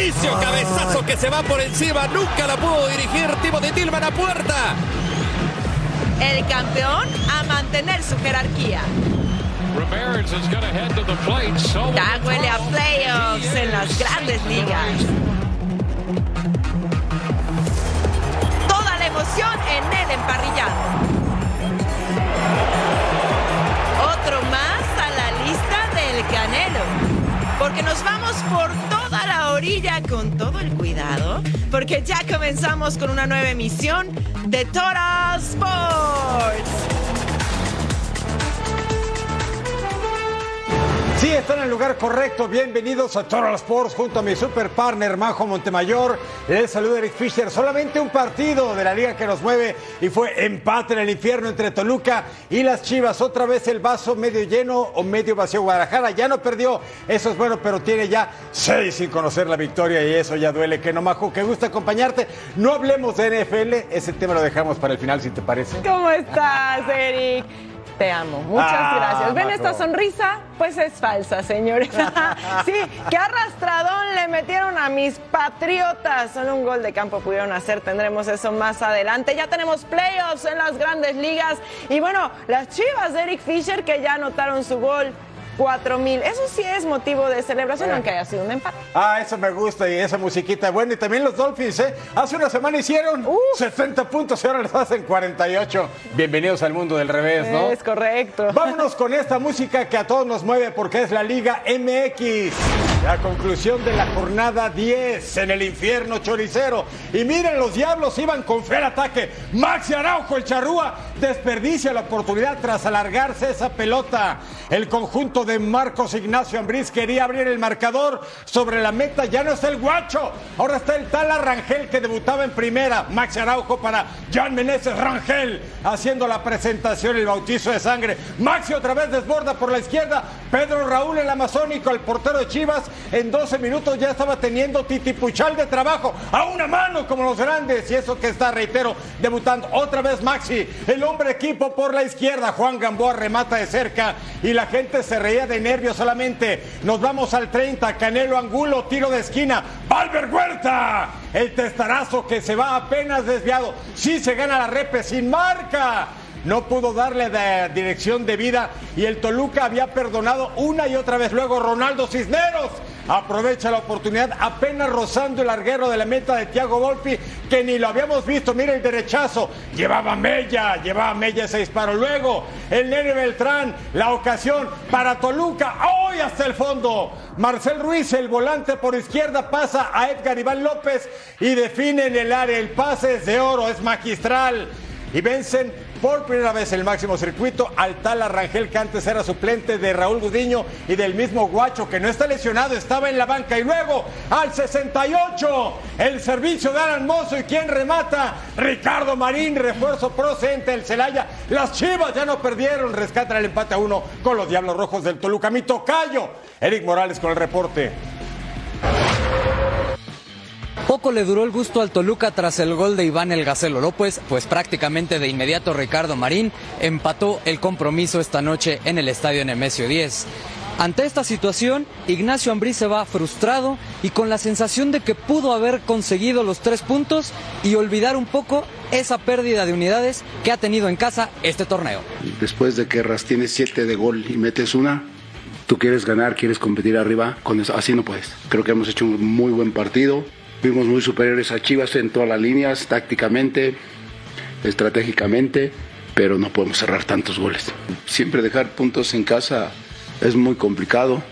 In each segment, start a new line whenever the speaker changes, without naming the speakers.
Servicio, cabezazo que se va por encima, nunca la pudo dirigir Timothy Tillman a puerta.
El campeón a mantener su jerarquía. Ya huele a playoffs en las grandes ligas. Toda la emoción en el emparrillado. Otro más a la lista del Canelo. Porque nos vamos por toda la orilla con todo el cuidado. Porque ya comenzamos con una nueva emisión de Total Sports.
Sí, están en el lugar correcto. Bienvenidos a Total Sports junto a mi super partner Majo Montemayor. Les saluda Eric Fisher. Solamente un partido de la liga que nos mueve y fue empate en el infierno entre Toluca y las Chivas. Otra vez el vaso medio lleno o medio vacío. Guadalajara ya no perdió. Eso es bueno, pero tiene ya seis sin conocer la victoria y eso ya duele. Que no, Majo, que gusta acompañarte. No hablemos de NFL. Ese tema lo dejamos para el final, si te parece.
¿Cómo estás, Eric? Te amo. Muchas
Ah,
gracias. ¿Ven esta sonrisa? Pues es falsa, señores. sí, qué arrastradón le metieron a mis patriotas. Solo un gol de campo pudieron hacer. Tendremos eso más adelante. Ya tenemos playoffs en las grandes ligas. Y bueno, las chivas de Eric Fisher que ya anotaron su gol. 4000. Eso sí es motivo de celebración, aunque haya sido un empate.
Ah, eso me gusta y esa musiquita. Bueno, y también los Dolphins, ¿eh? Hace una semana hicieron 70 puntos y ahora les hacen 48. Bienvenidos al mundo del revés, ¿no?
Es correcto.
Vámonos con esta música que a todos nos mueve porque es la Liga MX. La conclusión de la jornada 10 en el infierno choricero. Y miren, los diablos iban con fe al ataque. Maxi Araujo, el charrúa, desperdicia la oportunidad tras alargarse esa pelota. El conjunto de Marcos Ignacio Ambriz quería abrir el marcador sobre la meta. Ya no está el guacho. Ahora está el tal Rangel que debutaba en primera. Maxi Araujo para Jan Meneses Rangel haciendo la presentación, el bautizo de sangre. Maxi otra vez desborda por la izquierda. Pedro Raúl el amazónico, el portero de Chivas, en 12 minutos ya estaba teniendo titipuchal de trabajo a una mano como los grandes. Y eso que está, reitero, debutando otra vez Maxi, el hombre equipo por la izquierda. Juan Gamboa remata de cerca y la gente se de nervios solamente. Nos vamos al 30, Canelo Angulo, tiro de esquina. Valver Huerta, el testarazo que se va apenas desviado. Sí se gana la repe sin marca. No pudo darle de dirección de vida y el Toluca había perdonado una y otra vez. Luego Ronaldo Cisneros aprovecha la oportunidad apenas rozando el larguero de la meta de Thiago Volpi que ni lo habíamos visto. Mira el derechazo. Llevaba Mella, llevaba Mella ese disparo. Luego el Nene Beltrán, la ocasión para Toluca. Hoy hasta el fondo. Marcel Ruiz, el volante por izquierda, pasa a Edgar Iván López y define en el área. El pase es de oro, es magistral. Y vencen por primera vez el máximo circuito al tal Arrangel que antes era suplente de Raúl Gudiño y del mismo Guacho que no está lesionado, estaba en la banca. Y luego al 68 el servicio de Alan Mozo y quien remata Ricardo Marín, refuerzo procedente del Celaya. Las Chivas ya no perdieron, rescatan el empate a uno con los Diablos Rojos del Toluca. Mi tocayo, Eric Morales con el reporte.
Poco le duró el gusto al Toluca tras el gol de Iván El Gacelo López, pues prácticamente de inmediato Ricardo Marín empató el compromiso esta noche en el estadio Nemesio 10. Ante esta situación, Ignacio Ambriz se va frustrado y con la sensación de que pudo haber conseguido los tres puntos y olvidar un poco esa pérdida de unidades que ha tenido en casa este torneo.
Después de que Ras tienes siete de gol y metes una, tú quieres ganar, quieres competir arriba, con eso, así no puedes. Creo que hemos hecho un muy buen partido. Fuimos muy superiores a Chivas en todas las líneas, tácticamente, estratégicamente, pero no podemos cerrar tantos goles. Siempre dejar puntos en casa es muy complicado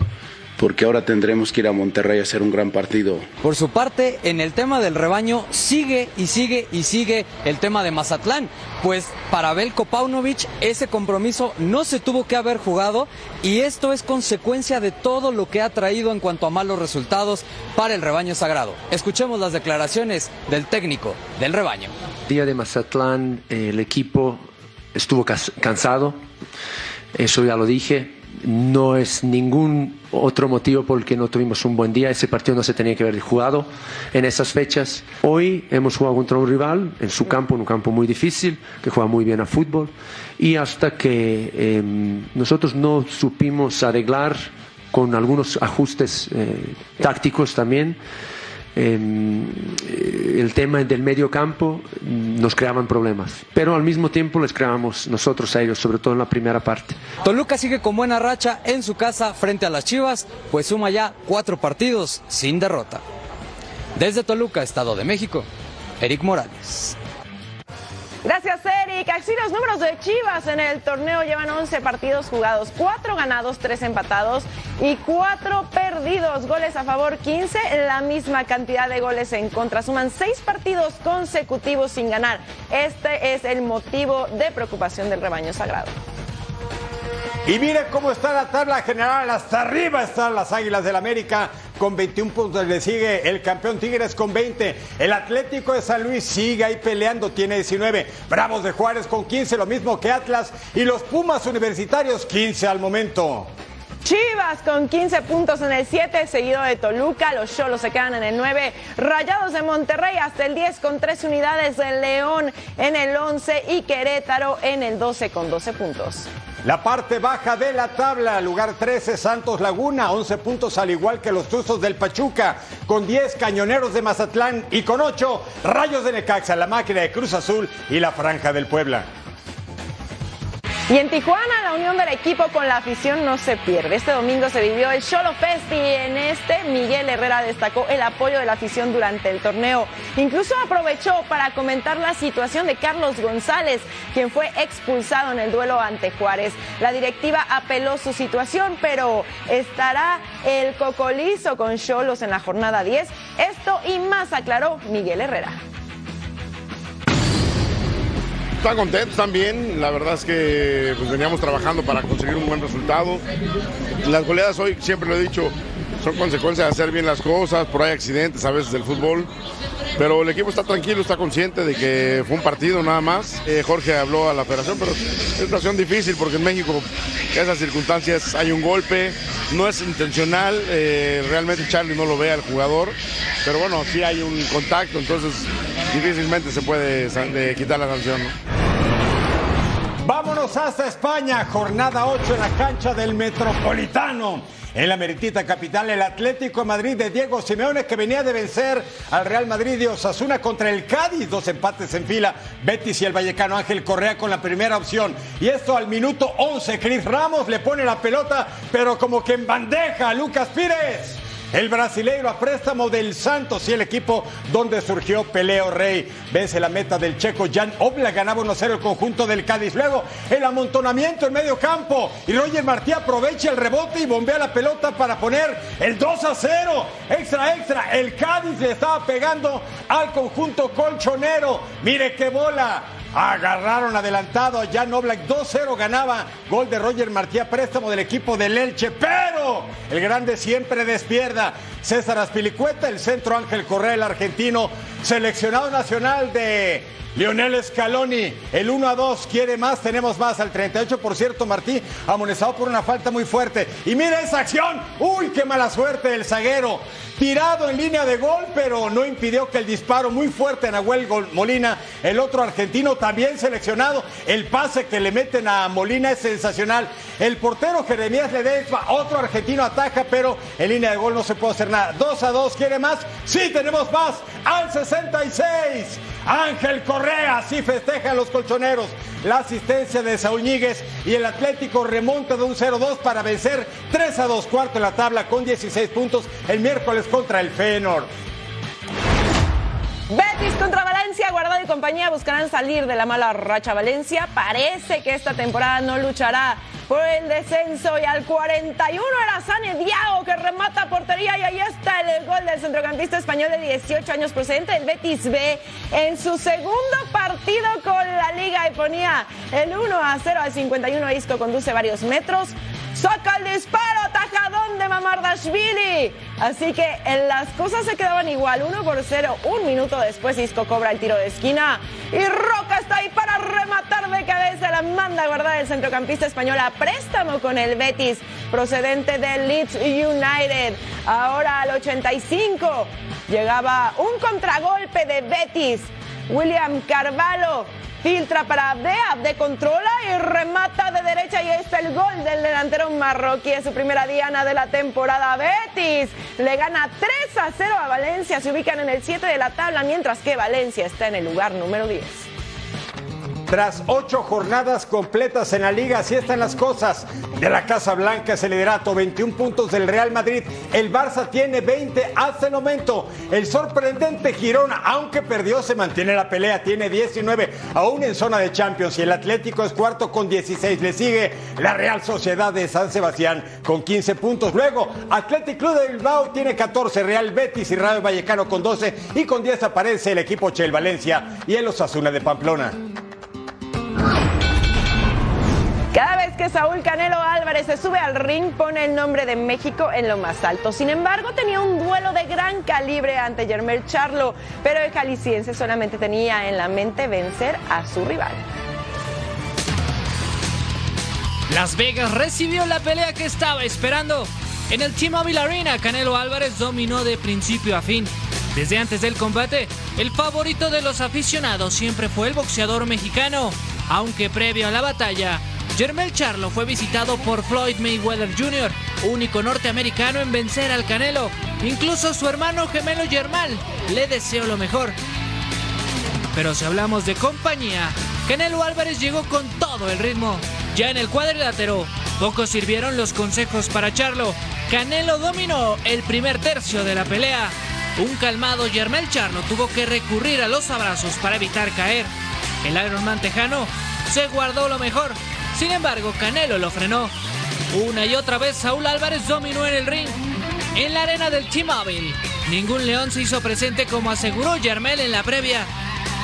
porque ahora tendremos que ir a Monterrey a hacer un gran partido.
Por su parte, en el tema del rebaño sigue y sigue y sigue el tema de Mazatlán, pues para Belko Paunovic ese compromiso no se tuvo que haber jugado y esto es consecuencia de todo lo que ha traído en cuanto a malos resultados para el rebaño sagrado. Escuchemos las declaraciones del técnico del rebaño.
Día de Mazatlán, el equipo estuvo cansado, eso ya lo dije, no es ningún otro motivo por el que no tuvimos un buen día. Ese partido no se tenía que haber jugado en esas fechas. Hoy hemos jugado contra un rival en su campo, en un campo muy difícil, que juega muy bien a fútbol. Y hasta que em, nosotros no supimos arreglar con algunos ajustes eh, tácticos también, el tema del medio campo nos creaban problemas, pero al mismo tiempo les creábamos nosotros a ellos, sobre todo en la primera parte.
Toluca sigue con buena racha en su casa frente a las Chivas, pues suma ya cuatro partidos sin derrota. Desde Toluca, Estado de México, Eric Morales.
Gracias, Eric. Así los números de Chivas en el torneo llevan 11 partidos jugados, 4 ganados, 3 empatados y 4 perdidos. Goles a favor, 15, la misma cantidad de goles en contra. Suman 6 partidos consecutivos sin ganar. Este es el motivo de preocupación del rebaño sagrado.
Y mire cómo está la tabla general. Hasta arriba están las Águilas del América con 21 puntos. Le sigue el campeón Tigres con 20. El Atlético de San Luis sigue ahí peleando, tiene 19. Bravos de Juárez con 15, lo mismo que Atlas. Y los Pumas Universitarios 15 al momento.
Chivas con 15 puntos en el 7, seguido de Toluca. Los Cholos se quedan en el 9. Rayados de Monterrey hasta el 10 con 3 unidades. de León en el 11 y Querétaro en el 12 con 12 puntos.
La parte baja de la tabla, lugar 13, Santos Laguna, 11 puntos al igual que los Tuzos del Pachuca, con 10 Cañoneros de Mazatlán y con 8 Rayos de Necaxa, la máquina de Cruz Azul y la Franja del Puebla.
Y en Tijuana, la unión del equipo con la afición no se pierde. Este domingo se vivió el Cholo Fest y en este Miguel Herrera destacó el apoyo de la afición durante el torneo. Incluso aprovechó para comentar la situación de Carlos González, quien fue expulsado en el duelo ante Juárez. La directiva apeló su situación, pero estará el cocolizo con Cholos en la jornada 10. Esto y más aclaró Miguel Herrera.
Están contentos también, la verdad es que pues, veníamos trabajando para conseguir un buen resultado. Las goleadas hoy, siempre lo he dicho, son consecuencias de hacer bien las cosas, por ahí accidentes a veces del fútbol, pero el equipo está tranquilo, está consciente de que fue un partido nada más. Eh, Jorge habló a la federación, pero es una situación difícil porque en México esas circunstancias hay un golpe, no es intencional, eh, realmente Charlie no lo ve al jugador, pero bueno, sí hay un contacto, entonces difícilmente se puede quitar la sanción.
Vámonos hasta España, jornada 8 en la cancha del Metropolitano. En la meritita capital, el Atlético de Madrid de Diego Simeone, que venía de vencer al Real Madrid y Osasuna contra el Cádiz, dos empates en fila. Betis y el Vallecano Ángel Correa con la primera opción. Y esto al minuto 11, Cris Ramos le pone la pelota, pero como que en bandeja Lucas Pires. El brasileiro a préstamo del Santos y el equipo donde surgió Peleo Rey. Vence la meta del checo Jan Obla, ganaba 1-0 el conjunto del Cádiz. Luego el amontonamiento en medio campo y Roger Martí aprovecha el rebote y bombea la pelota para poner el 2-0. Extra, extra. El Cádiz le estaba pegando al conjunto colchonero. Mire qué bola. Agarraron adelantado a Jan Oblak, 2-0 ganaba. Gol de Roger Martí préstamo del equipo del Elche, pero el grande siempre despierda. César Aspilicueta, el centro Ángel Correa, el argentino, seleccionado nacional de Lionel Scaloni, el 1 a 2, quiere más, tenemos más, al 38 por cierto, Martí, amonestado por una falta muy fuerte. Y mira esa acción, uy, qué mala suerte el zaguero tirado en línea de gol, pero no impidió que el disparo muy fuerte a Nahuel Molina, el otro argentino también seleccionado, el pase que le meten a Molina es sensacional. El portero Jeremías Ledesma, otro argentino ataca, pero en línea de gol no se puede hacer nada. 2 a 2, ¿quiere más? Sí, tenemos más. Al 66. Ángel Correa, así festejan los colchoneros. La asistencia de Saúl Ñíguez y el Atlético remonta de un 0-2 para vencer 3 a 2, cuarto en la tabla con 16 puntos el miércoles contra el Feyenoord.
Betis contra Valencia, Guardado y compañía buscarán salir de la mala racha Valencia. Parece que esta temporada no luchará por el descenso y al 41 era Sane Diago que remata portería y ahí está el gol del centrocampista español de 18 años procedente del Betis B en su segundo partido con la liga y ponía el 1 a 0 al 51 Isco conduce varios metros saca el disparo, tajadón de Mamardashvili. Así que en las cosas se quedaban igual, 1 por 0. Un minuto después Isco cobra el tiro de esquina y Roca está ahí para rematar de cabeza. La manda a guardar el centrocampista español a préstamo con el Betis, procedente del Leeds United. Ahora al 85 llegaba un contragolpe de Betis. William Carvalho Filtra para Abde, Abde controla y remata de derecha y ahí está el gol del delantero marroquí en su primera diana de la temporada. Betis le gana 3 a 0 a Valencia, se ubican en el 7 de la tabla, mientras que Valencia está en el lugar número 10.
Tras ocho jornadas completas en la liga, así están las cosas. De la Casa Blanca ese liderato, 21 puntos del Real Madrid. El Barça tiene 20 hasta el momento. El sorprendente Girona, aunque perdió, se mantiene la pelea. Tiene 19, aún en zona de Champions. Y el Atlético es cuarto con 16. Le sigue la Real Sociedad de San Sebastián con 15 puntos. Luego, Atlético Club de Bilbao tiene 14. Real Betis y Rayo Vallecano con 12. Y con 10 aparece el equipo Chel Valencia y el Osasuna de Pamplona.
Cada vez que Saúl Canelo Álvarez se sube al ring pone el nombre de México en lo más alto. Sin embargo, tenía un duelo de gran calibre ante Germel Charlo, pero el jalisciense solamente tenía en la mente vencer a su rival.
Las Vegas recibió la pelea que estaba esperando. En el T-Mobile Arena, Canelo Álvarez dominó de principio a fin. Desde antes del combate, el favorito de los aficionados siempre fue el boxeador mexicano, aunque previo a la batalla, Jermel Charlo fue visitado por Floyd Mayweather Jr., único norteamericano en vencer al Canelo. Incluso su hermano gemelo Germán le deseó lo mejor. Pero si hablamos de compañía, Canelo Álvarez llegó con todo el ritmo. Ya en el cuadrilátero, pocos sirvieron los consejos para Charlo. Canelo dominó el primer tercio de la pelea. Un calmado Germel Charlo tuvo que recurrir a los abrazos para evitar caer. El Ironman tejano se guardó lo mejor. Sin embargo, Canelo lo frenó. Una y otra vez Saúl Álvarez dominó en el ring. En la arena del T-Mobile, ningún león se hizo presente como aseguró Germel en la previa.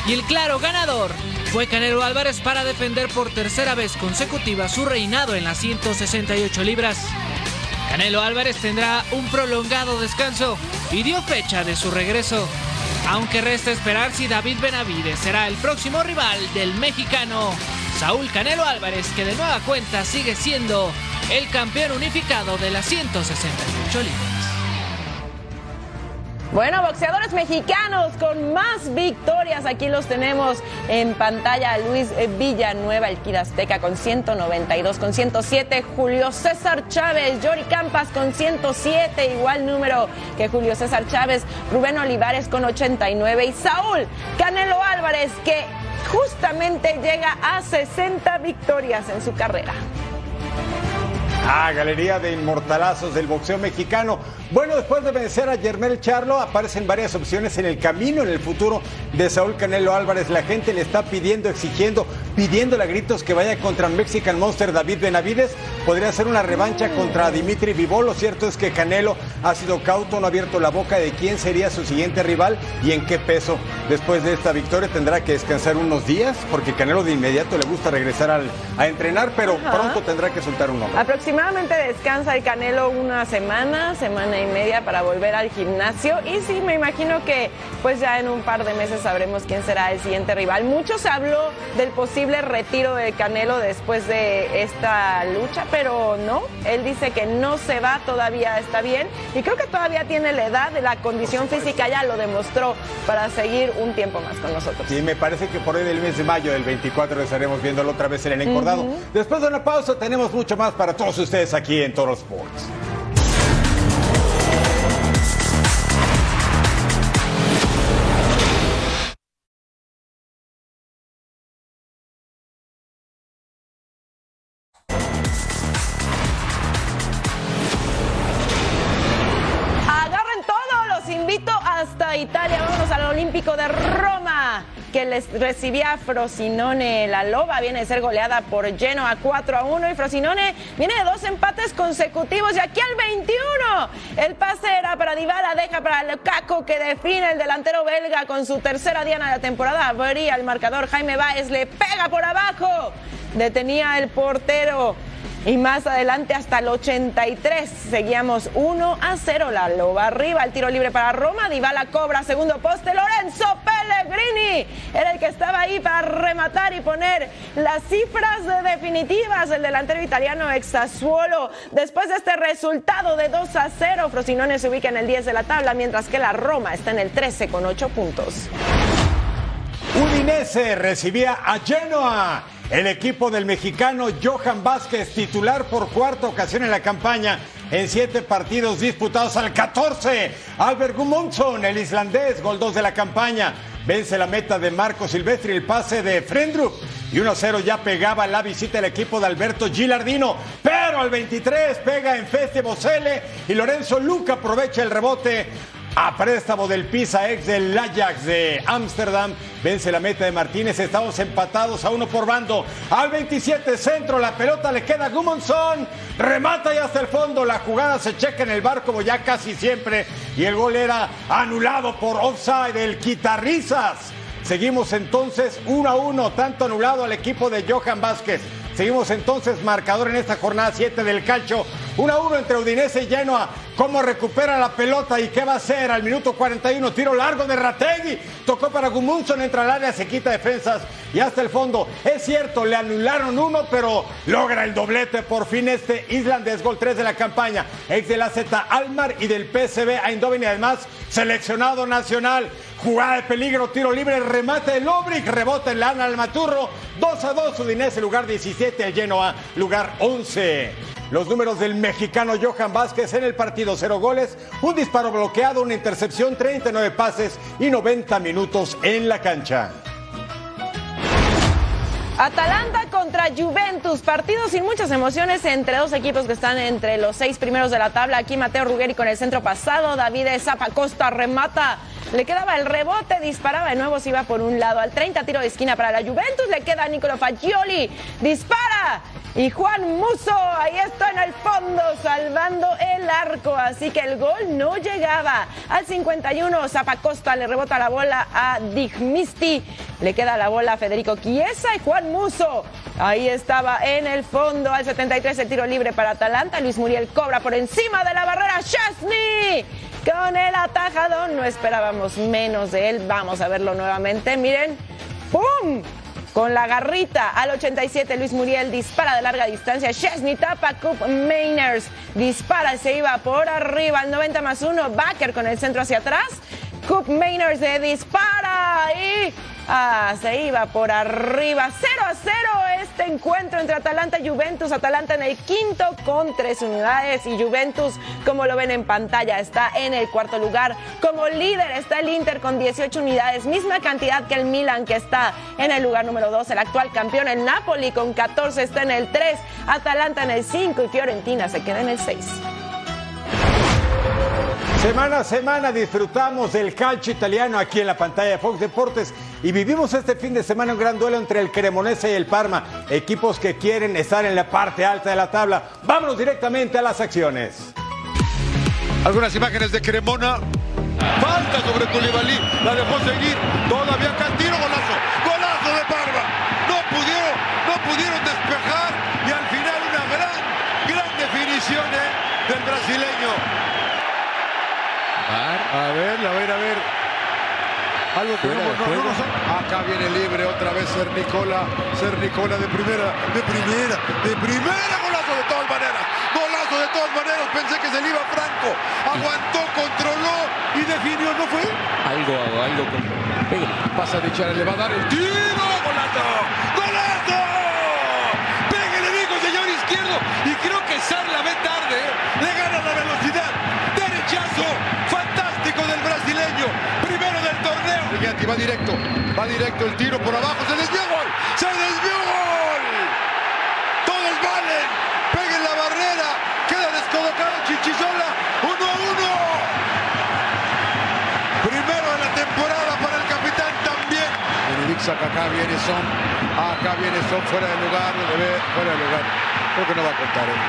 Y el claro ganador fue Canelo Álvarez para defender por tercera vez consecutiva su reinado en las 168 libras. Canelo Álvarez tendrá un prolongado descanso y dio fecha de su regreso. Aunque resta esperar si David Benavides será el próximo rival del mexicano Saúl Canelo Álvarez, que de nueva cuenta sigue siendo el campeón unificado de las 168 libras.
Bueno, boxeadores mexicanos con más victorias. Aquí los tenemos en pantalla. Luis Villanueva, el Kid Azteca con 192, con 107. Julio César Chávez, Yori Campas con 107, igual número que Julio César Chávez. Rubén Olivares con 89 y Saúl Canelo Álvarez que justamente llega a 60 victorias en su carrera.
Ah, galería de inmortalazos del boxeo mexicano. Bueno, después de vencer a Germel Charlo, aparecen varias opciones en el camino, en el futuro de Saúl Canelo Álvarez. La gente le está pidiendo, exigiendo, pidiéndole a gritos que vaya contra Mexican Monster David Benavides. Podría ser una revancha contra Dimitri Vivol. Lo cierto es que Canelo ha sido cauto, no ha abierto la boca de quién sería su siguiente rival y en qué peso. Después de esta victoria tendrá que descansar unos días, porque Canelo de inmediato le gusta regresar al, a entrenar, pero
Ajá.
pronto tendrá que soltar un nombre.
Aproximadamente descansa el Canelo una semana, semana y media para volver al gimnasio. Y sí, me imagino que pues ya en un par de meses sabremos quién será el siguiente rival. Mucho se habló del posible retiro de Canelo después de esta lucha, pero no. Él dice que no se va, todavía está bien. Y creo que todavía tiene la edad, la condición física ya lo demostró para seguir un tiempo más con nosotros.
Sí, me parece que por ahí del mes de mayo del 24 estaremos viéndolo otra vez en el encordado. Después de una pausa tenemos mucho más para todos ustedes aquí en Toro Sports.
Que les recibía a Frosinone. La Loba viene de ser goleada por Genoa 4 a 1 y Frosinone viene de dos empates consecutivos y aquí al 21 el pase era para Dybala, deja para Lukaku que define el delantero belga con su tercera diana de la temporada. Abría el marcador Jaime Báez, le pega por abajo. Detenía el portero. Y más adelante hasta el 83 seguíamos 1 a 0 la loba arriba, el tiro libre para Roma, Dybala cobra segundo poste, Lorenzo Pellegrini era el que estaba ahí para rematar y poner las cifras definitivas el delantero italiano Exasuolo. Después de este resultado de 2 a 0, Frosinone se ubica en el 10 de la tabla, mientras que la Roma está en el 13 con 8 puntos.
Udinese recibía a Genoa. El equipo del mexicano Johan Vázquez, titular por cuarta ocasión en la campaña, en siete partidos disputados al 14. Albert Gudmundsson, el islandés, gol 2 de la campaña. Vence la meta de Marco Silvestri, el pase de Frendrup. Y 1-0 ya pegaba la visita del equipo de Alberto Gilardino. Pero al 23 pega en Feste Bosele y Lorenzo Luca aprovecha el rebote a préstamo del Pisa ex del Ajax de Ámsterdam. Vence la meta de Martínez. Estamos empatados a uno por bando. Al 27 centro, la pelota le queda a Gumonson. Remata y hasta el fondo. La jugada se checa en el bar como ya casi siempre. Y el gol era anulado por offside. El Quitarrizas. Seguimos entonces 1 a 1, tanto anulado al equipo de Johan Vázquez. Seguimos entonces marcador en esta jornada 7 del calcio. 1 a 1 entre Udinese y Genoa. ¿Cómo recupera la pelota y qué va a hacer? Al minuto 41, tiro largo de Rategui. Tocó para Gumunson, entra al área, se quita defensas y hasta el fondo. Es cierto, le anularon uno, pero logra el doblete por fin este islandés, gol 3 de la campaña. Ex de la Z Almar y del PSV Eindhoven y además seleccionado nacional. Jugada de peligro, tiro libre, remate de Lobrick, rebota en lana al Maturro. 2 a 2, Udinese, lugar 17, el Genoa, lugar 11. Los números del mexicano Johan Vázquez en el partido, cero goles, un disparo bloqueado, una intercepción, 39 pases y 90 minutos en la cancha.
Atalanta contra Juventus, partido sin muchas emociones entre dos equipos que están entre los seis primeros de la tabla. Aquí Mateo Ruggeri con el centro pasado, David Zapacosta remata, le quedaba el rebote, disparaba de nuevo, se iba por un lado al 30, tiro de esquina para la Juventus, le queda a Nicolo Fagioli, dispara y Juan Muso, ahí está en el fondo, salvando el arco. Así que el gol no llegaba. Al 51, Zapacosta le rebota la bola a Digmisti. Le queda la bola a Federico Chiesa y Juan Muso. Ahí estaba en el fondo. Al 73, el tiro libre para Atalanta. Luis Muriel cobra por encima de la barrera. Chesney con el atajadón. No esperábamos menos de él. Vamos a verlo nuevamente. Miren. ¡Pum! Con la garrita al 87, Luis Muriel dispara de larga distancia. Chesney tapa, Cup Mainers dispara, se iba por arriba al 90 más 1. Backer con el centro hacia atrás. Cup Mainers se dispara y Ah, se iba por arriba. 0 a 0 este encuentro entre Atalanta y Juventus. Atalanta en el quinto con tres unidades y Juventus, como lo ven en pantalla, está en el cuarto lugar. Como líder está el Inter con 18 unidades, misma cantidad que el Milan que está en el lugar número 2. El actual campeón, el Napoli con 14 está en el 3. Atalanta en el 5 y Fiorentina se queda en el 6.
Semana a semana disfrutamos del calcio italiano aquí en la pantalla de Fox Deportes y vivimos este fin de semana un gran duelo entre el Cremonese y el Parma, equipos que quieren estar en la parte alta de la tabla. Vámonos directamente a las acciones.
Algunas imágenes de Cremona. Falta sobre Koulibaly, la dejó seguir. Todavía Cantino, golazo. Golazo de Parma. No pudieron, no pudieron despejar y al final una gran, gran definición ¿eh? del brasileño. A ver, a ver, a ver. Algo que no, no, no, Acá viene libre otra vez Ser Nicola. Ser Nicola de primera, de primera, de primera. Golazo de todas maneras. Golazo de todas maneras. Pensé que se le iba Franco. Aguantó, controló y definió. ¿No fue?
Algo, algo con.
Pasa de echar, le va a dar el tiro. Golazo. Pégale, dijo señor izquierdo. Y creo que Sar la ve tarde. ¿eh? Le gana la velocidad. Derechazo. Fantástico del brasileño. Primero del va directo. Va directo el tiro por abajo. Se desvió gol. Se desvió gol. Todos valen. Peguen la barrera. Queda descolocado Chichizola. Uno a uno. Primero de la temporada zigzag. Acá viene Son. Acá viene Son fuera de lugar. Debe, fuera de lugar. Creo que no va a contar. ¿eh?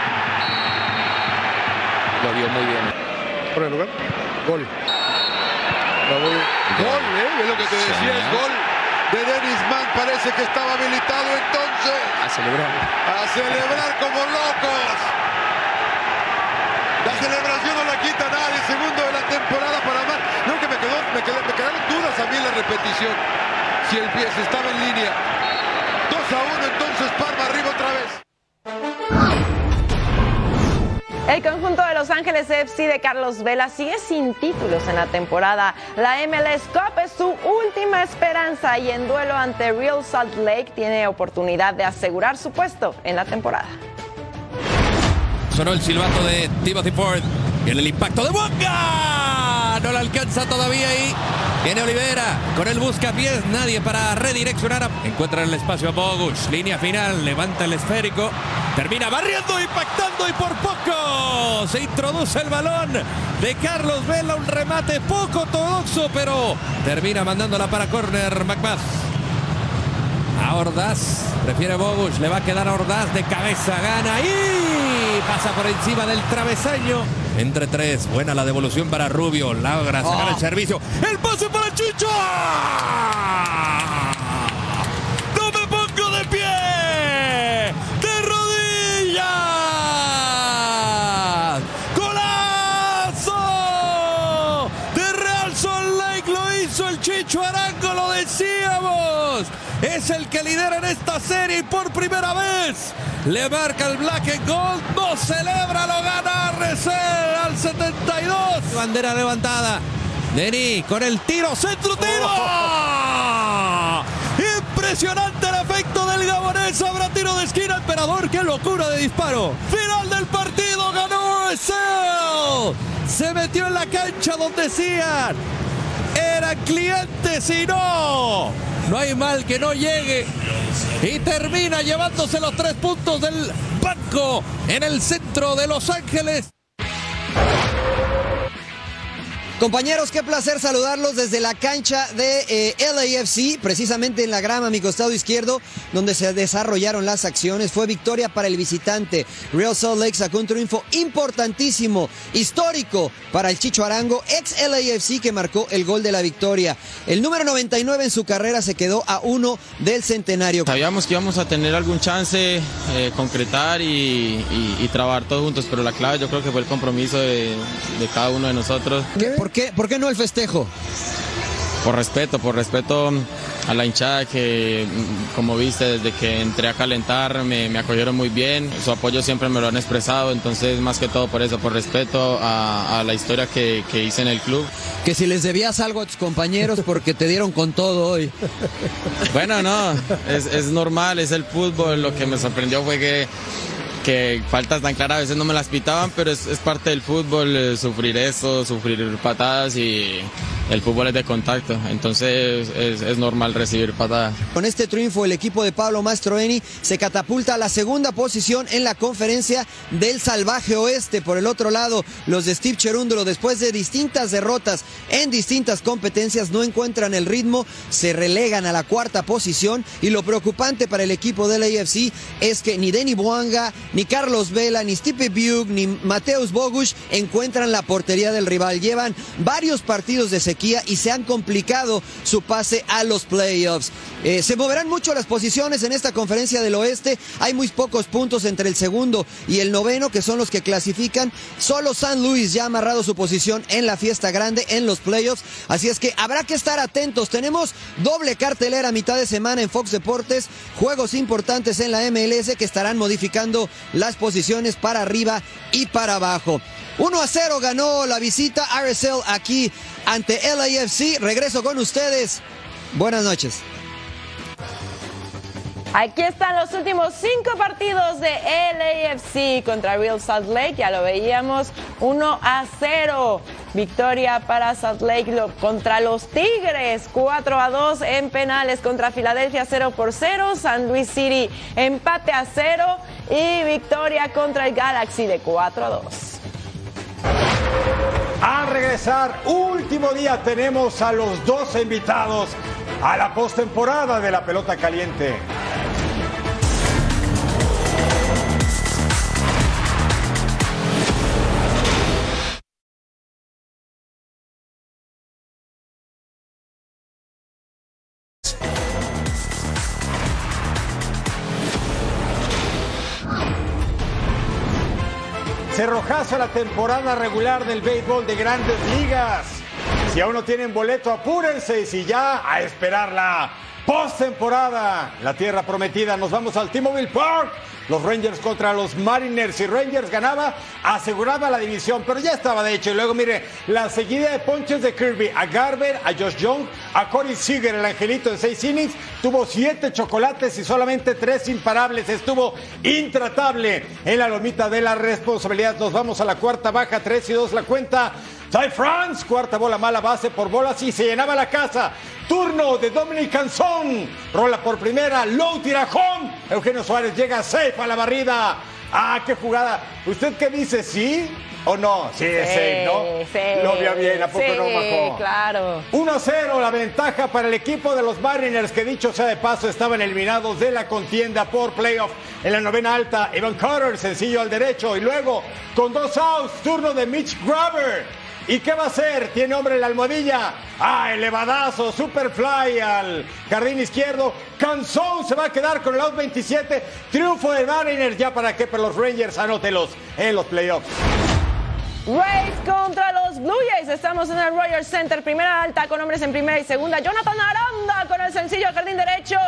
Lo vio muy bien.
Fuera de lugar. Gol. Gol. Es lo que te decía, es gol de Dennis Mann. Parece que estaba habilitado entonces.
A celebrar.
A celebrar como locos. La celebración no la quita nadie. Segundo de la temporada para Mann. No, que me, quedó, me, quedó, me quedaron dudas a mí la repetición. Si el pie estaba en línea. 2 a 1, entonces Parma arriba otra vez.
El conjunto de Los Ángeles FC de Carlos Vela sigue sin títulos en la temporada. La MLS Cup es su última esperanza y en duelo ante Real Salt Lake tiene oportunidad de asegurar su puesto en la temporada.
Sonó el silbato de Timothy Ford. Viene el impacto de Boca. No la alcanza todavía ahí. Viene Olivera con el buscapiés. Nadie para redireccionar. A... Encuentra el espacio a Bogush. Línea final. Levanta el esférico. Termina barriendo, impactando y por poco se introduce el balón de Carlos Vela. Un remate poco ortodoxo, pero termina mandándola para córner Macbeth. A Ordaz, prefiere Bogush, le va a quedar a Ordaz de cabeza, gana y pasa por encima del travesaño. Entre tres, buena la devolución para Rubio, logra sacar
Oh.
el servicio. El pase para Chicho. Es el que lidera en esta serie y por primera vez le marca el Black and Gold. No celebra, lo gana RC al 72. Bandera levantada. Denis con el tiro, centro tiro. Impresionante el efecto del gabonés. Habrá tiro de esquina, emperador. Qué locura de disparo. Final del partido, ganó Excel. Se metió en la cancha donde decían. Eran clientes y no. No hay mal que no llegue. Y termina llevándose los tres puntos del banco en el centro de Los Ángeles.
Compañeros, qué placer saludarlos desde la cancha de eh, LAFC, precisamente en la grama a mi costado izquierdo, donde se desarrollaron las acciones. Fue victoria para el visitante. Real Salt Lake sacó un triunfo importantísimo, histórico para el Chicho Arango, ex LAFC que marcó el gol de la victoria. El número 99 en su carrera se quedó a uno del centenario.
Sabíamos que íbamos a tener algún chance, eh, concretar y, y- y trabajar todos juntos, pero la clave yo creo que fue el compromiso de, de cada uno de nosotros.
¿Por qué, ¿Por qué no el festejo?
Por respeto, por respeto a la hinchada que, como viste, desde que entré a calentar me, me acogieron muy bien. Su apoyo siempre me lo han expresado, entonces más que todo por eso, por respeto a, a la historia que, que hice en el club.
Que si les debías algo a tus compañeros porque te dieron con todo hoy.
Bueno, no, es, es normal, es el fútbol. Lo que me sorprendió fue que, que faltas tan claras a veces no me las pitaban, pero es, parte del fútbol, eh, sufrir eso, sufrir patadas y el fútbol es de contacto. Entonces es, normal recibir patadas.
Con este triunfo, el equipo de Pablo Mastroeni se catapulta a la segunda posición en la conferencia del Salvaje Oeste. Por el otro lado, los de Steve Cherundolo, después de distintas derrotas en distintas competencias, no encuentran el ritmo, se relegan a la cuarta posición. Y lo preocupante para el equipo del AFC es que ni Denny Boanga, ni Carlos Vela, ni Stipe Bug, ni Mateus Bogush encuentran la portería del rival. Llevan varios partidos de sequía y se han complicado su pase a los playoffs. Eh, se moverán mucho las posiciones en esta conferencia del oeste. Hay muy pocos puntos entre el segundo y el noveno, que son los que clasifican. Solo San Luis ya ha amarrado su posición en la fiesta grande, en los playoffs. Así es que habrá que estar atentos. Tenemos doble cartelera a mitad de semana en Fox Deportes. Juegos importantes en la MLS que estarán modificando las posiciones para arriba y para abajo. 1 a 0 ganó la visita RSL aquí ante LAFC. Regreso con ustedes. Buenas noches.
Aquí están los últimos cinco partidos de LAFC contra Real Salt Lake. Ya lo veíamos, 1 a 0. Victoria para Salt Lake contra los Tigres, 4 a 2 en penales contra Filadelfia 0 por 0. San Luis City empate a 0 y victoria contra el Galaxy de 4 a 2.
A regresar, último día tenemos a los dos invitados a la postemporada de la pelota caliente. Cerrojazo la temporada regular del béisbol de grandes ligas. Si aún no tienen boleto, apúrense y si ya, a esperar la postemporada. La tierra prometida. Nos vamos al T-Mobile Park. Los Rangers contra los Mariners. Si Rangers ganaba, aseguraba la división, pero ya estaba de hecho. Y luego, mire, la seguida de ponches de Kirby a Garber, a Josh Young, a Corey Seager, el angelito de seis innings. Tuvo siete chocolates y solamente tres imparables. Estuvo intratable en la lomita de la responsabilidad. Nos vamos a la cuarta baja, tres y dos la cuenta. Ty France, cuarta bola mala base por bolas y se llenaba la casa. Turno de Dominic Canzón. Rola por primera, low tirajón. Eugenio Suárez llega safe a la barrida. Ah, qué jugada. ¿Usted qué dice? ¿Sí o no? Sí, es safe, ¿no?
sí,
Lo vio bien, ¿a poco
sí,
no bajó?
claro.
1-0 la ventaja para el equipo de los Mariners que dicho sea de paso estaban eliminados de la contienda por playoff en la novena alta. Evan Carter sencillo al derecho y luego con dos outs turno de Mitch Grabber. ¿Y qué va a hacer? Tiene hombre en la almohadilla. Ah, elevadazo, superfly al jardín izquierdo. Canzón se va a quedar con el out 27. Triunfo de Mariners. Ya para qué, pero los Rangers anótelos en los playoffs.
Rays contra los Blue Jays. Estamos en el Royal Center. Primera alta con hombres en primera y segunda. Jonathan Aranda con el sencillo jardín derecho.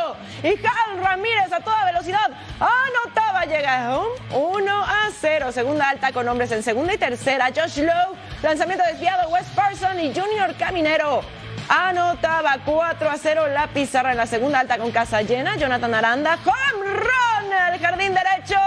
Y Cal Ramírez a toda velocidad. Anotaba, llega home 1 a 0. Segunda alta con hombres en segunda y tercera. Josh Lowe. Lanzamiento desviado. West Parson y Junior Caminero. Anotaba 4 a 0 la pizarra en la segunda alta con casa llena. Jonathan Aranda. Home run al jardín derecho.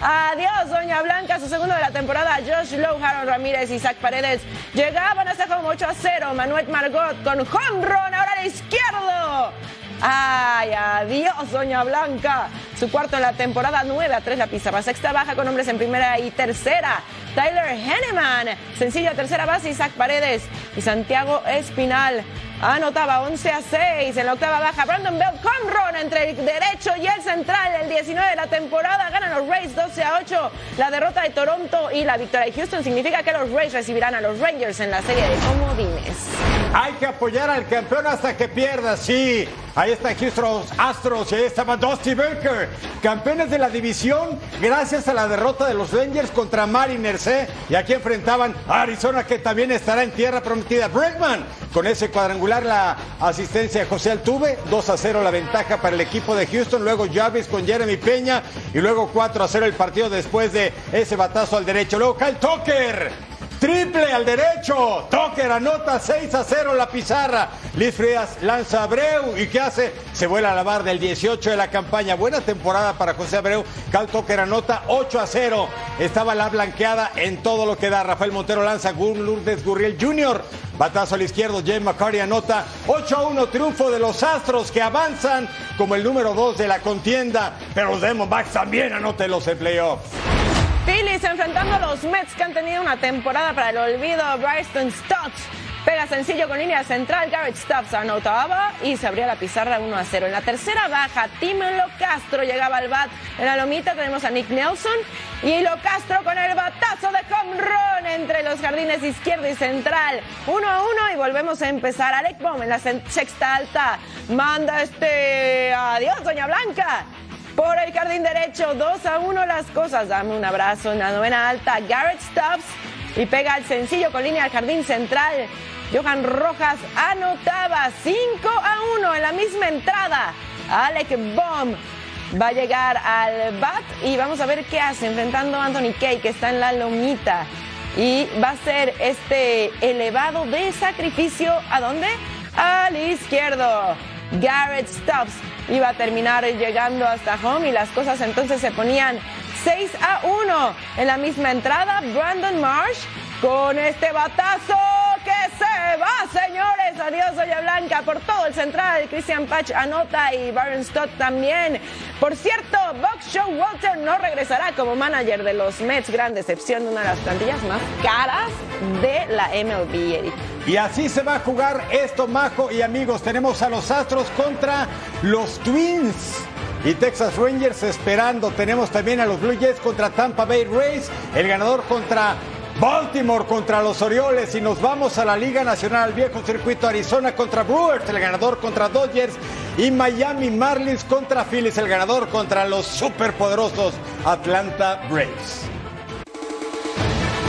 Adiós, Doña Blanca, su segundo de la temporada. Josh Lowe, Harold Ramírez y Zach Paredes llegaban hasta home 8 a 0. Manuel Margot con home run ahora al izquierdo. Ay, adiós, Doña Blanca. Su cuarto en la temporada, 9 a 3 la pizarra. Sexta baja con hombres en primera y tercera. Tyler Henneman, sencillo tercera base, Isaac Paredes y Santiago Espinal. Anotaba 11 a 6 en la octava baja. Brandon Bell con run entre el derecho y el central. El 19 de la temporada ganan los Rays 12 a 8. La derrota de Toronto y la victoria de Houston significa que los Rays recibirán a los Rangers en la serie de comodines.
Hay que apoyar al campeón hasta que pierda, sí. Ahí está Houston Astros y ahí estaba Dusty Baker. Campeones de la división gracias a la derrota de los Rangers contra Mariners, ¿eh? Y aquí enfrentaban a Arizona que también estará en tierra prometida. Bregman con ese cuadrangular la asistencia de José Altuve. 2 a 0 la ventaja para el equipo de Houston. Luego Jarvis con Jeremy Peña. Y luego 4 a 0 el partido después de ese batazo al derecho. Luego Kyle Tucker. Triple al derecho. Tucker anota 6 a 0 la pizarra. Liz Frías lanza a Abreu. ¿Y qué hace? Se vuela a la barra del 18 de la campaña. Buena temporada para José Abreu. Cal Tucker anota 8 a 0. Estaba la blanqueada en todo lo que da. Rafael Montero lanza Gur- Lourdes Gurriel Jr. Batazo al izquierdo. James McCarty anota 8 a 1. Triunfo de los Astros que avanzan como el número 2 de la contienda. Pero los Diamondbacks también anoten los en.
Phillies enfrentando a los Mets que han tenido una temporada para el olvido. Bryson Stutz pega sencillo con línea central. Garrett Stubbs anotaba y se abría la pizarra 1 a 0. En la tercera baja, Timelo Castro llegaba al bat. En la lomita tenemos a Nick Nelson y Lo Castro con el batazo de home run entre los jardines izquierdo y central. 1 a 1 y volvemos a empezar. Alec Bohm en la sexta alta manda este. Adiós, Doña Blanca por el jardín derecho. 2 a 1 las cosas. Dame un abrazo en la novena alta. Garrett Stubbs y pega el sencillo con línea al jardín central. Johan Rojas anotaba 5 a 1 en la misma entrada. Alec Baum va a llegar al bat y vamos a ver qué hace enfrentando a Anthony Kay que está en la lomita. Y va a ser este elevado de sacrificio. ¿A dónde? Al izquierdo. Garrett Stubbs iba a terminar llegando hasta home y las cosas entonces se ponían 6 a 1 en la misma entrada. Brandon Marsh con este batazo que se va, señores. Adiós, Olla Blanca. Por todo el central, Christian Patch anota y Baron Stott también. Por cierto, Box Show Walter no regresará como manager de los Mets. Gran decepción de una de las plantillas más caras de la MLB.
Y así se va a jugar esto, Majo y amigos. Tenemos a los Astros contra los Twins. Y Texas Rangers esperando. Tenemos también a los Blue Jays contra Tampa Bay Rays. El ganador contra Baltimore contra los Orioles. Y nos vamos a la Liga Nacional, al viejo circuito Arizona contra Brewers. El ganador contra Dodgers. Y Miami Marlins contra Phillies. El ganador contra los superpoderosos Atlanta Braves.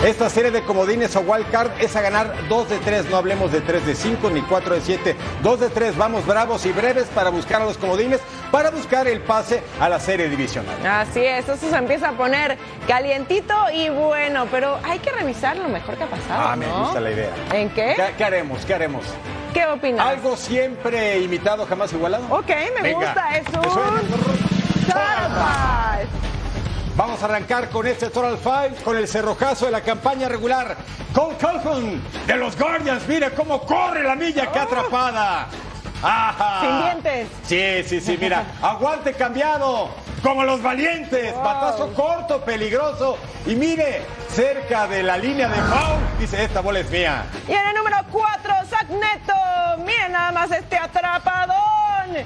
Esta serie de comodines o wild card es a ganar 2 de 3, no hablemos de 3 de 5 ni 4 de 7, 2 de 3, vamos bravos y breves para buscar a los comodines, para buscar el pase a la serie divisional.
Así es, eso se empieza a poner calientito y bueno, pero hay que revisar lo mejor que ha pasado.
Ah, me
¿no?
gusta la idea.
¿En qué?
¿Qué, qué haremos? ¿Qué haremos?
¿Qué opinas?
Algo siempre imitado, jamás igualado.
Ok, me
Venga.
gusta, es un
Vamos a arrancar con este Total Five, con el cerrojazo de la campaña regular. Cole Calhoun de los Guardians, mire cómo corre la milla, qué atrapada. ¡Ajá!
Sin dientes.
Sí, sí, sí, mira, aguante cambiado, como los valientes, batazo corto, peligroso. Y mire, cerca de la línea de foul, dice, esta bola es mía.
Y en el número 4, Zach Neto. Miren nada más este atrapadón.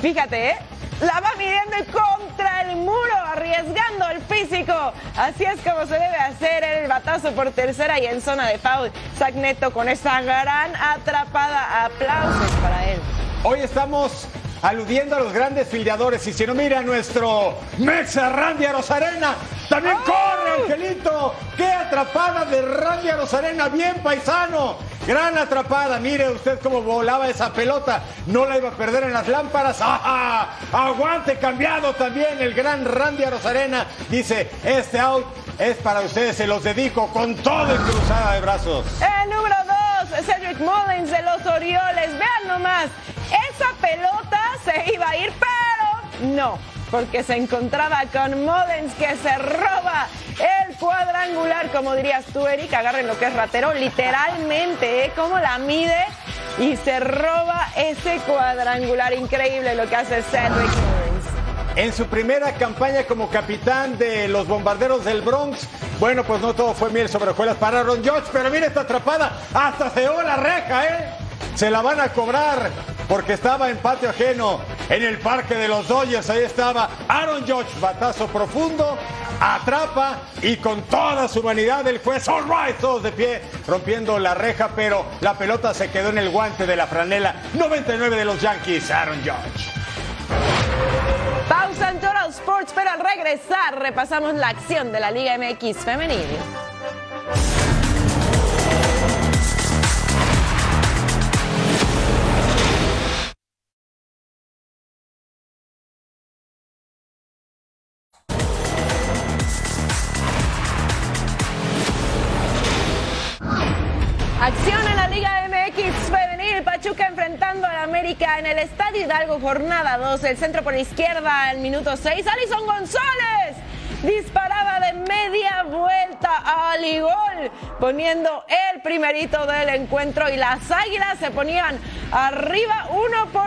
Fíjate, ¿eh? La va midiendo contra el muro, arriesgando el físico. Así es como se debe hacer el batazo por tercera y en zona de foul. Zach Neto con esa gran atrapada. Aplausos para él.
Hoy estamos aludiendo a los grandes fildeadores. Y si no mira nuestro Mexa Randy Rosarena, también corre Angelito. ¡Qué atrapada de Randy Rosarena! Bien paisano. Gran atrapada. Mire usted cómo volaba esa pelota. No la iba a perder en las lámparas. ¡Ajá! Aguante cambiado también el gran Randy Rosarena. Dice, este out es para ustedes. Se los dedico con todo y cruzada de brazos.
El número 2, Cedric Mullins de los Orioles. Vean nomás, pelota se iba a ir, pero no, porque se encontraba con Mullins que se roba el cuadrangular, como dirías tú, Eric. Agarren lo que es ratero, literalmente, ¿eh? Cómo la mide y se roba ese cuadrangular. Increíble lo que hace Cedric Mullins.
En su primera campaña como capitán de los bombarderos del Bronx, bueno, pues no todo fue miel sobre hojuelas para Aaron Judge, pero mira esta atrapada, hasta se la reja, ¿eh? Se la van a cobrar porque estaba en patio ajeno en el parque de los Dodgers. Ahí estaba Aaron Judge, batazo profundo, atrapa y con toda su humanidad el juez, all right, todos de pie, rompiendo la reja, pero la pelota se quedó en el guante de la franela 99 de los Yankees, Aaron Judge.
Pausa en Total Sports, pero al regresar repasamos la acción de la Liga MX femenil. En el Estadio Hidalgo, jornada 2, el centro por la izquierda, al minuto 6, Alison González disparaba de media vuelta al gol, poniendo el primerito del encuentro y las Águilas se ponían arriba 1 por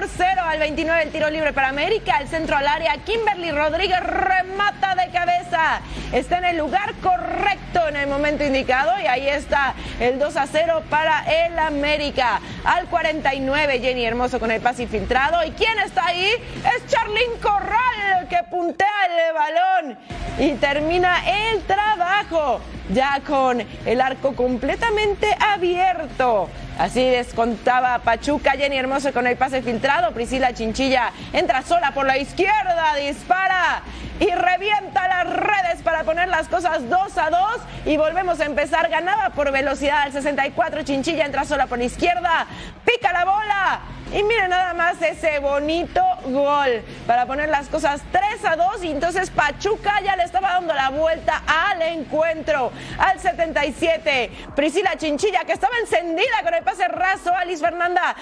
0 al 29 el tiro libre para América, el centro al área, Kimberly Rodríguez remata de cabeza, está en el lugar correcto en el momento indicado y ahí está el 2 a 0 para el América. Al 49 Jenny Hermoso con el pase infiltrado. Y quién está ahí es Charlín Corral que puntea el balón y termina el trabajo ya con el arco completamente abierto. Así descontaba Pachuca, Jenny Hermoso con el pase filtrado, Priscila Chinchilla entra sola por la izquierda, dispara y revienta las redes para poner las cosas 2 a 2 y volvemos a empezar, ganaba por velocidad al 64, Chinchilla entra sola por la izquierda, pica la bola y miren nada más ese bonito gol para poner las cosas 3 a 2 y entonces Pachuca ya le estaba dando la vuelta al encuentro al 77. Priscila Chinchilla que estaba encendida con el pase raso, Alice Fernanda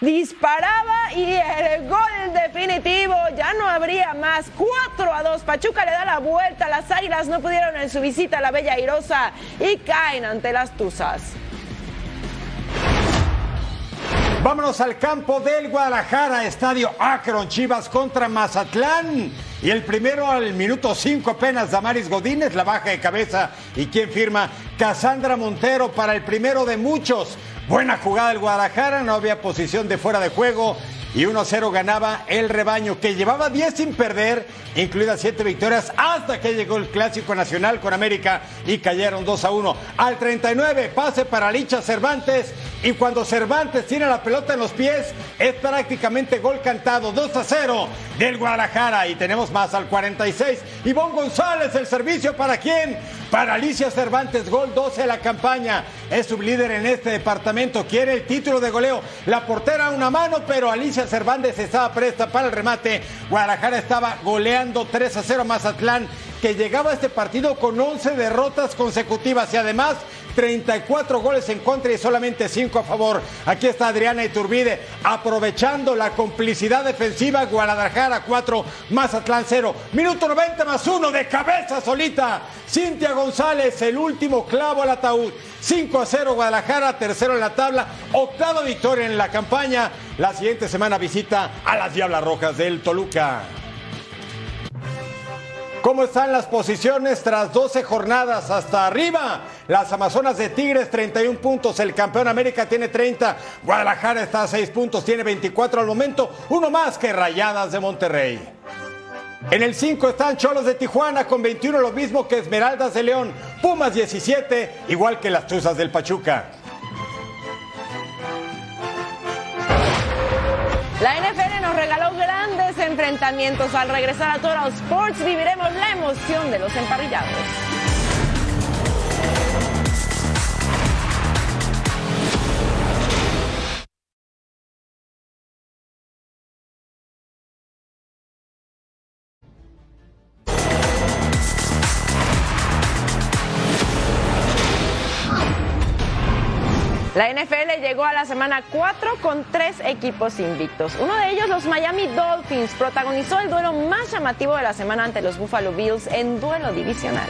disparaba y el gol definitivo, ya no habría más, 4 a 2, Pachuca le da la vuelta, las águilas no pudieron en su visita a la Bella Airosa y caen ante las Tuzas.
Vámonos al campo del Guadalajara, estadio Akron, Chivas contra Mazatlán. Y el primero al minuto 5 apenas, Damaris Godínez, la baja de cabeza. ¿Y quién firma? Casandra Montero para el primero de muchos. Buena jugada del Guadalajara, no había posición de fuera de juego y 1-0 ganaba el rebaño que llevaba 10 sin perder, incluidas 7 victorias hasta que llegó el Clásico Nacional con América y cayeron 2-1. Al 39 pase para Licha Cervantes y cuando Cervantes tiene la pelota en los pies es prácticamente gol cantado 2-0 del Guadalajara y tenemos más al 46. Ivonne González el servicio para quién? Para Alicia Cervantes, gol 12 de la campaña. Es sublíder en este departamento, quiere el título de goleo. La portera a una mano, pero Alicia Cervantes estaba presta para el remate. Guadalajara estaba goleando 3 a 0 Mazatlán, que llegaba a este partido con 11 derrotas consecutivas y además 34 goles en contra y solamente 5 a favor. Aquí está Adriana Iturbide aprovechando la complicidad defensiva. Guadalajara 4, Mazatlán 0. Minuto 90 más 1 de cabeza solita. Cintia González, el último clavo al ataúd. 5 a 0 Guadalajara, tercero en la tabla, octava victoria en la campaña. La siguiente semana visita a las Diablas Rojas del Toluca. ¿Cómo están las posiciones tras 12 jornadas hasta arriba? Las Amazonas de Tigres 31 puntos, el campeón América tiene 30, Guadalajara está a 6 puntos, tiene 24 al momento, uno más que Rayadas de Monterrey. En el 5 están Cholos de Tijuana con 21, lo mismo que Esmeraldas de León, Pumas 17, igual que las Tuzas del Pachuca.
La NFL regaló grandes enfrentamientos. Al regresar a Toro Sports viviremos la emoción de los emparrillados. La NFL llegó a la semana 4 con tres equipos invictos. Uno de ellos, los Miami Dolphins, protagonizó el duelo más llamativo de la semana ante los Buffalo Bills en duelo divisional.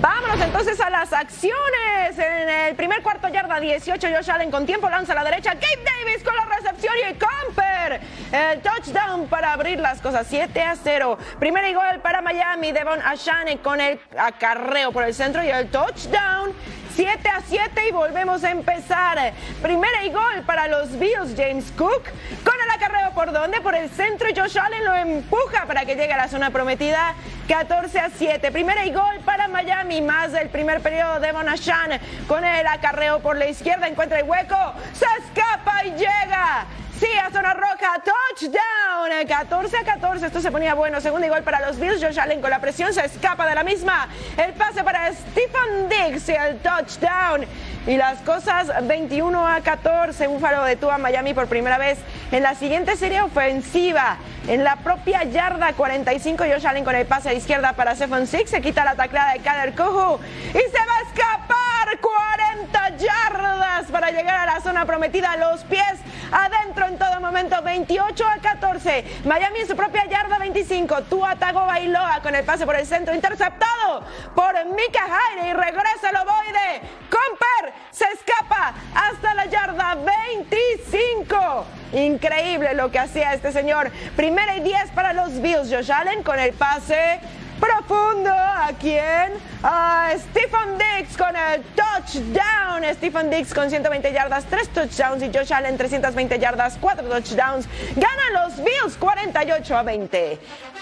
Vámonos entonces a las acciones. En el primer cuarto yarda 18, Josh Allen con tiempo lanza a la derecha. Gabe Davis con la recepción y el camper. El touchdown para abrir las cosas 7 a 0. Primer gol para Miami. Devon Ashane con el acarreo por el centro y el touchdown. 7 a 7 y volvemos a empezar. Primera y gol para los Bills, James Cook. Con el acarreo por donde? Por el centro Josh Allen lo empuja para que llegue a la zona prometida. 14 a 7. Primera y gol para Miami. Más del primer periodo de Bonachan. Con el acarreo por la izquierda encuentra el hueco. Se escapa y llega. Sí, a zona roja, touchdown, 14 a 14, esto se ponía bueno, segundo gol para los Bills, Josh Allen con la presión se escapa de la misma, el pase para Stephen Diggs, el touchdown, y las cosas 21 a 14, Búfalo detuvo a Miami por primera vez en la siguiente serie ofensiva, en la propia yarda 45, Josh Allen con el pase a la izquierda para Stephon Six, se quita la taclada de Kader Kuhu y se va a escapar 40 yardas para llegar a la zona prometida, los pies adentro en todo momento, 28 a 14. Miami en su propia yarda 25. Tua Tagovailoa con el pase por el centro, interceptado por Mika Jaire y regresa el ovoide. Comper se escapa hasta la yarda 25. Increíble lo que hacía este señor. Primera y 10 para los Bills. Josh Allen con el pase profundo. ¿A quién? A Stephen Diggs con el touchdown. Stephen Diggs con 120 yardas, 3 touchdowns y Josh Allen 320 yardas, 4 touchdowns. Ganan los Bills 48 a 20.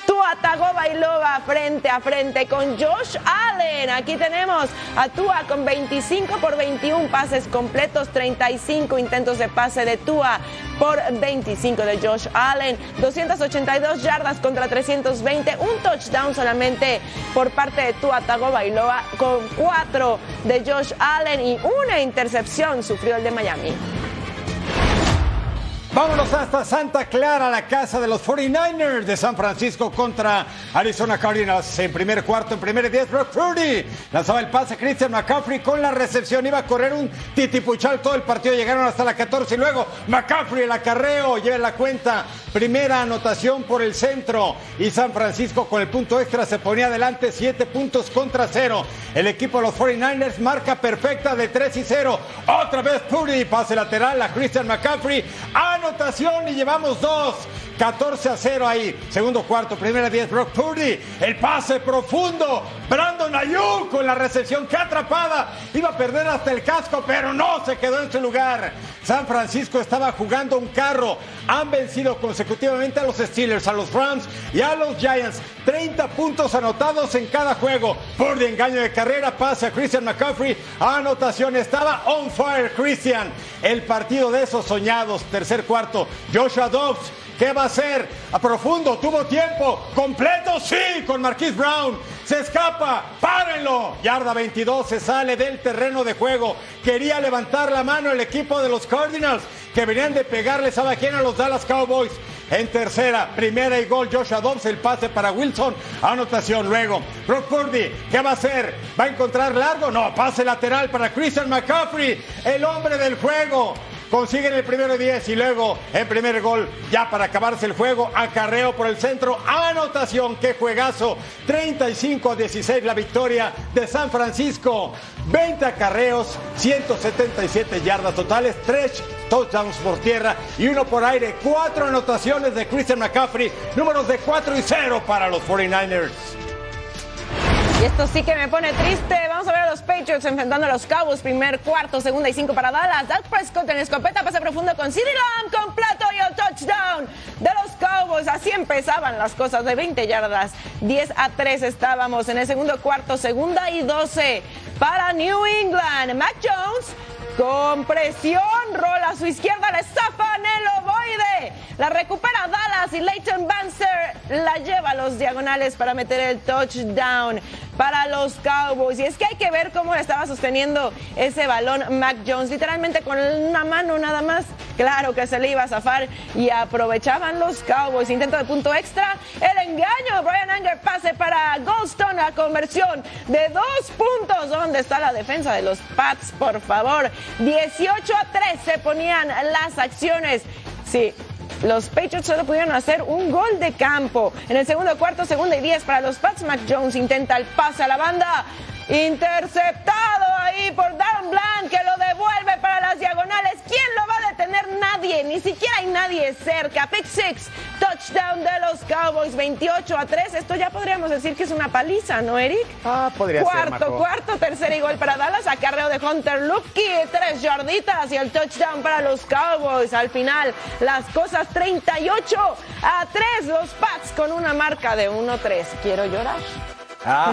Tua Tagovailoa frente a frente con Josh Allen. Aquí tenemos a Tua con 25 por 21 pases completos, 35 intentos de pase de Tua por 25 de Josh Allen, 282 yardas contra 320, un touchdown solamente por parte de Tua Tagovailoa con 4 de Josh Allen y una intercepción sufrió el de Miami.
Vámonos hasta Santa Clara, la casa de los 49ers de San Francisco contra Arizona Cardinals. En primer cuarto, en primer 10, Brock Purdy lanzaba el pase Christian McCaffrey con la recepción. Iba a correr un titipuchal todo el partido. Llegaron hasta la 14 y luego McCaffrey el acarreo lleva la cuenta primera anotación por el centro y San Francisco con el punto extra se ponía adelante 7 puntos contra 0. El equipo de los 49ers marca perfecta de 3 y 0. Otra vez Purdy, pase lateral a Christian McCaffrey, anotación y llevamos dos. 14 a 0 ahí. Segundo cuarto, primera 10, Brock Purdy. El pase profundo. Brandon Ayuk con la recepción que atrapada. Iba a perder hasta el casco, pero no se quedó en su lugar. San Francisco estaba jugando un carro. Han vencido consecutivamente a los Steelers, a los Rams y a los Giants. 30 puntos anotados en cada juego. Purdy engaño de carrera, pase a Christian McCaffrey. Anotación, estaba on fire Christian. El partido de esos soñados, tercer cuarto. Joshua Dobbs ¿Qué va a hacer? A profundo, tuvo tiempo. Completo, sí, con Marquis Brown. Se escapa, párenlo. Yarda 22, se sale del terreno de juego. Quería levantar la mano el equipo de los Cardinals, que venían de pegarle, ¿sabe quién? A los Dallas Cowboys. En tercera, primera y gol, Joshua Dobbs, el pase para Wilson, anotación luego. Brock Purdy, ¿qué va a hacer? ¿Va a encontrar largo? No, pase lateral para Christian McCaffrey, el hombre del juego consiguen el primero 10 y luego el primer gol ya para acabarse el juego, acarreo por el centro, anotación, qué juegazo, 35 a 16 la victoria de San Francisco, 20 acarreos, 177 yardas totales, 3 touchdowns por tierra y uno por aire, cuatro anotaciones de Christian McCaffrey, números de 4 y 0 para los 49ers.
Y esto sí que me pone triste. Vamos a ver a los Patriots enfrentando a los Cowboys. Primer cuarto, segunda y cinco para Dallas. Dak Prescott en escopeta, pase profundo con CeeDee Lamb completo y el touchdown de los Cowboys. Así empezaban las cosas de 20 yardas. 10 a 3 estábamos en el segundo cuarto, segunda y 12 para New England. Mac Jones con presión, rola a su izquierda, le zafan el ovoide. La recupera Dallas y Leighton Banzer la lleva a los diagonales para meter el touchdown para los Cowboys. Y es que hay que ver cómo estaba sosteniendo ese balón Mac Jones, literalmente con una mano nada más. Claro que se le iba a zafar y aprovechaban los Cowboys. Intento de punto extra, el engaño. Brian Anger pase para Goldstone, la conversión de dos puntos. ¿Dónde está la defensa de los Pats, por favor? 18 a 3 se ponían las acciones. Sí, los Patriots solo pudieron hacer un gol de campo. En el segundo cuarto, segunda y 10 para los Pats. Mac Jones intenta el pase a la banda. Interceptado ahí por Darren Blanc que lo devuelve para las diagonales. ¿Quién lo va a detener? Nadie, ni siquiera hay nadie cerca. Pick six, touchdown de los Cowboys, 28 a 3. Esto ya podríamos decir que es una paliza, ¿no, Eric?
Ah, podría
cuarto,
ser. Cuarto,
cuarto, tercer y gol para Dallas. Acarreo de Hunter Lupke, tres yarditas y el touchdown para los Cowboys. Al final, las cosas 38 a 3. Los Pats con una marca de 1-3. Quiero llorar.
Ajá.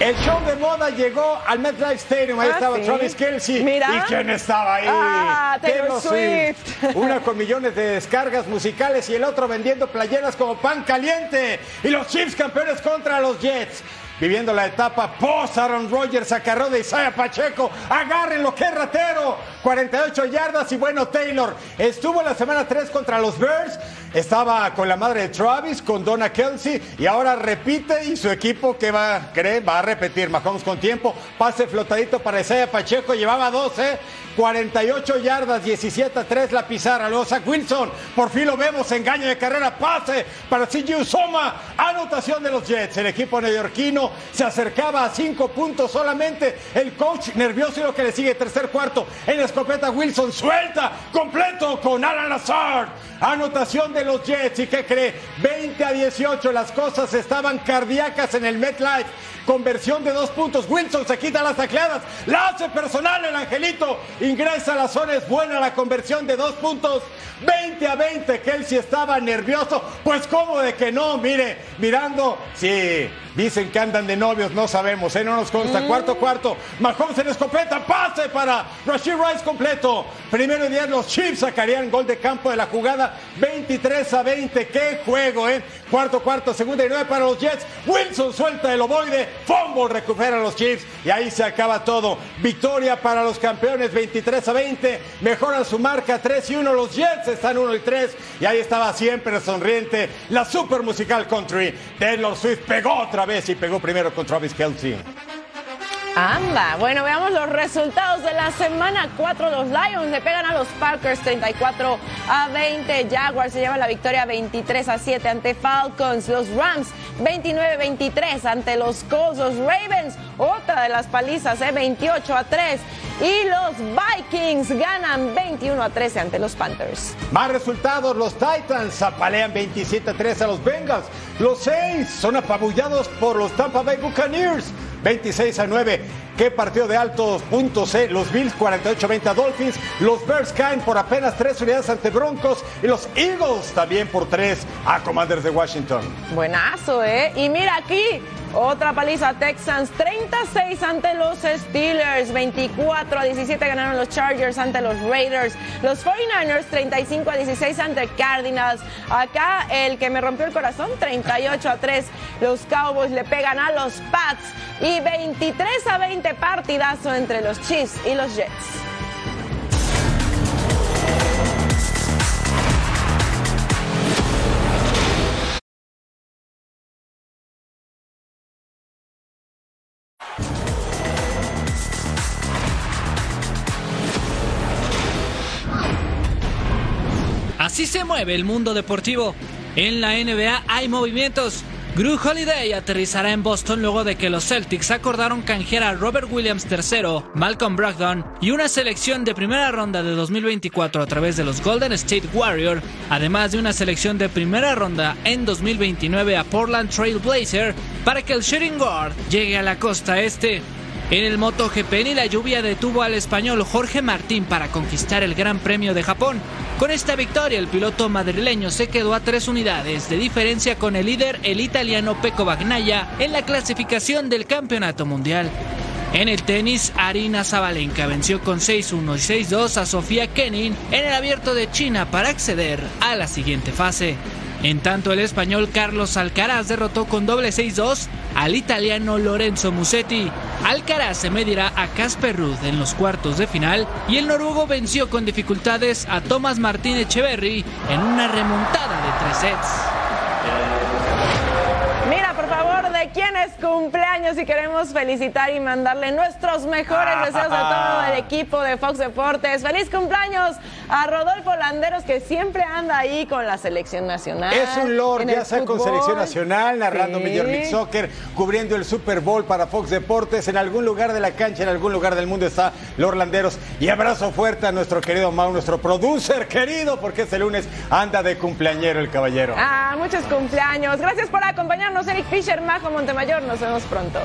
El show de moda llegó al MetLife Stadium. Ahí
Ah,
estaba
sí.
Travis Kelsey.
Mira.
¿Y quién estaba ahí?
Ah, Taylor
Swift. Una con millones de descargas musicales y el otro vendiendo playeras como pan caliente. Y los Chiefs campeones contra los Jets. Viviendo la etapa post Aaron Rodgers, acarreo de Isaiah Pacheco. Agarren lo que es ratero. 48 yardas y bueno, Taylor estuvo en la semana 3 contra los Bears. Estaba con la madre de Travis, con Donna Kelsey, y ahora repite y su equipo que va, cree, va a repetir. Mahomes con tiempo, pase flotadito para Isaiah Pacheco, llevaba 12, 48 yardas, 17 a 3 la pizarra. Luego Zach Wilson, por fin lo vemos, engaño de carrera, pase para CJ Usoma, anotación de los Jets. El equipo neoyorquino se acercaba a 5 puntos solamente. El coach nervioso y lo que le sigue, tercer cuarto, en escopeta Wilson, suelta, completo con Alan Lazard. Anotación de los Jets. ¿Y qué cree? 20 a 18. Las cosas estaban cardíacas en el MetLife. Conversión de dos puntos. Wilson se quita las tacleadas. La hace personal el Angelito. Ingresa a la zona. Es buena la conversión de dos puntos. 20 a 20. Kelsey estaba nervioso. Pues cómo de que no. Mire, mirando. Sí, dicen que andan de novios. No sabemos. ¿eh? No nos consta. Cuarto, cuarto. Mahomes en escopeta. Pase para Rashid Rice completo. Primero y diez. Los Chiefs sacarían gol de campo de la jugada. 23 a 20. Qué juego, ¿eh? Cuarto, cuarto, segunda y nueve para los Jets. Wilson suelta el ovoide. Fumble recupera a los Chiefs. Y ahí se acaba todo. Victoria para los campeones. 23 a 20. Mejoran su marca 3 y 1. Los Jets están 1 y 3. Y ahí estaba siempre sonriente la super musical country. Taylor Swift pegó otra vez y pegó primero con Travis Kelsey.
Anda, bueno, veamos los resultados de la semana 4. Los Lions le pegan a los Packers 34 a 20. Jaguars se lleva la victoria 23 a 7 ante Falcons. Los Rams 29-23 ante los Colts. Los Ravens, otra de las palizas, ¿eh? 28 a 3. Y los Vikings ganan 21 a 13 ante los Panthers.
Más resultados, los Titans apalean 27 a 3 a los Bengals. Los Saints son apabullados por los Tampa Bay Buccaneers. 26 a 9. Qué partido de altos puntos, ¿eh? Los Bills 48-20 a Dolphins. Los Bears caen por apenas tres unidades ante Broncos. Y los Eagles también por tres a Commanders de Washington.
Buenazo, ¿eh? Y mira aquí, otra paliza Texans, 36 ante los Steelers, 24 a 17 ganaron los Chargers ante los Raiders, los 49ers 35 a 16 ante Cardinals. Acá el que me rompió el corazón, 38 a 3, los Cowboys le pegan a los Pats y 23 a 20 partidazo entre los Chiefs y los Jets.
Así se mueve el mundo deportivo. En la NBA hay movimientos. Drew Holiday aterrizará en Boston luego de que los Celtics acordaron canjear a Robert Williams III, Malcolm Brogdon y una selección de primera ronda de 2024 a través de los Golden State Warriors, además de una selección de primera ronda en 2029 a Portland Trail Blazer para que el shooting guard llegue a la costa este. En el MotoGP la lluvia detuvo al español Jorge Martín para conquistar el Gran Premio de Japón. Con esta victoria el piloto madrileño se quedó a tres unidades de diferencia con el líder el italiano Pecco Bagnaia en la clasificación del Campeonato Mundial. En el tenis, Arina Zabalenka venció con 6-1 y 6-2 a Sofía Kenin en el abierto de China para acceder a la siguiente fase. En tanto, el español Carlos Alcaraz derrotó con doble 6-2 al italiano Lorenzo Musetti. Alcaraz se medirá a Casper Ruud en los cuartos de final y el noruego venció con dificultades a Thomas Martín Echeverry en una remontada de tres sets.
Mira, por favor, de quién es cumpleaños y queremos felicitar y mandarle nuestros mejores deseos a todo el equipo de Fox Deportes. ¡Feliz cumpleaños a Rodolfo Landeros que siempre anda ahí con la selección nacional!
Es un lord, ya sea con selección nacional, narrando
Sí.
Major League Soccer, cubriendo el Super Bowl para Fox Deportes. En algún lugar de la cancha, en algún lugar del mundo está Lord Landeros. Y abrazo fuerte a nuestro querido Mau, nuestro producer querido, porque este lunes anda de cumpleañero el caballero.
Ah, muchos cumpleaños. Gracias por acompañarnos, Eric Fisher, Majo Montemayor. Nos vemos pronto.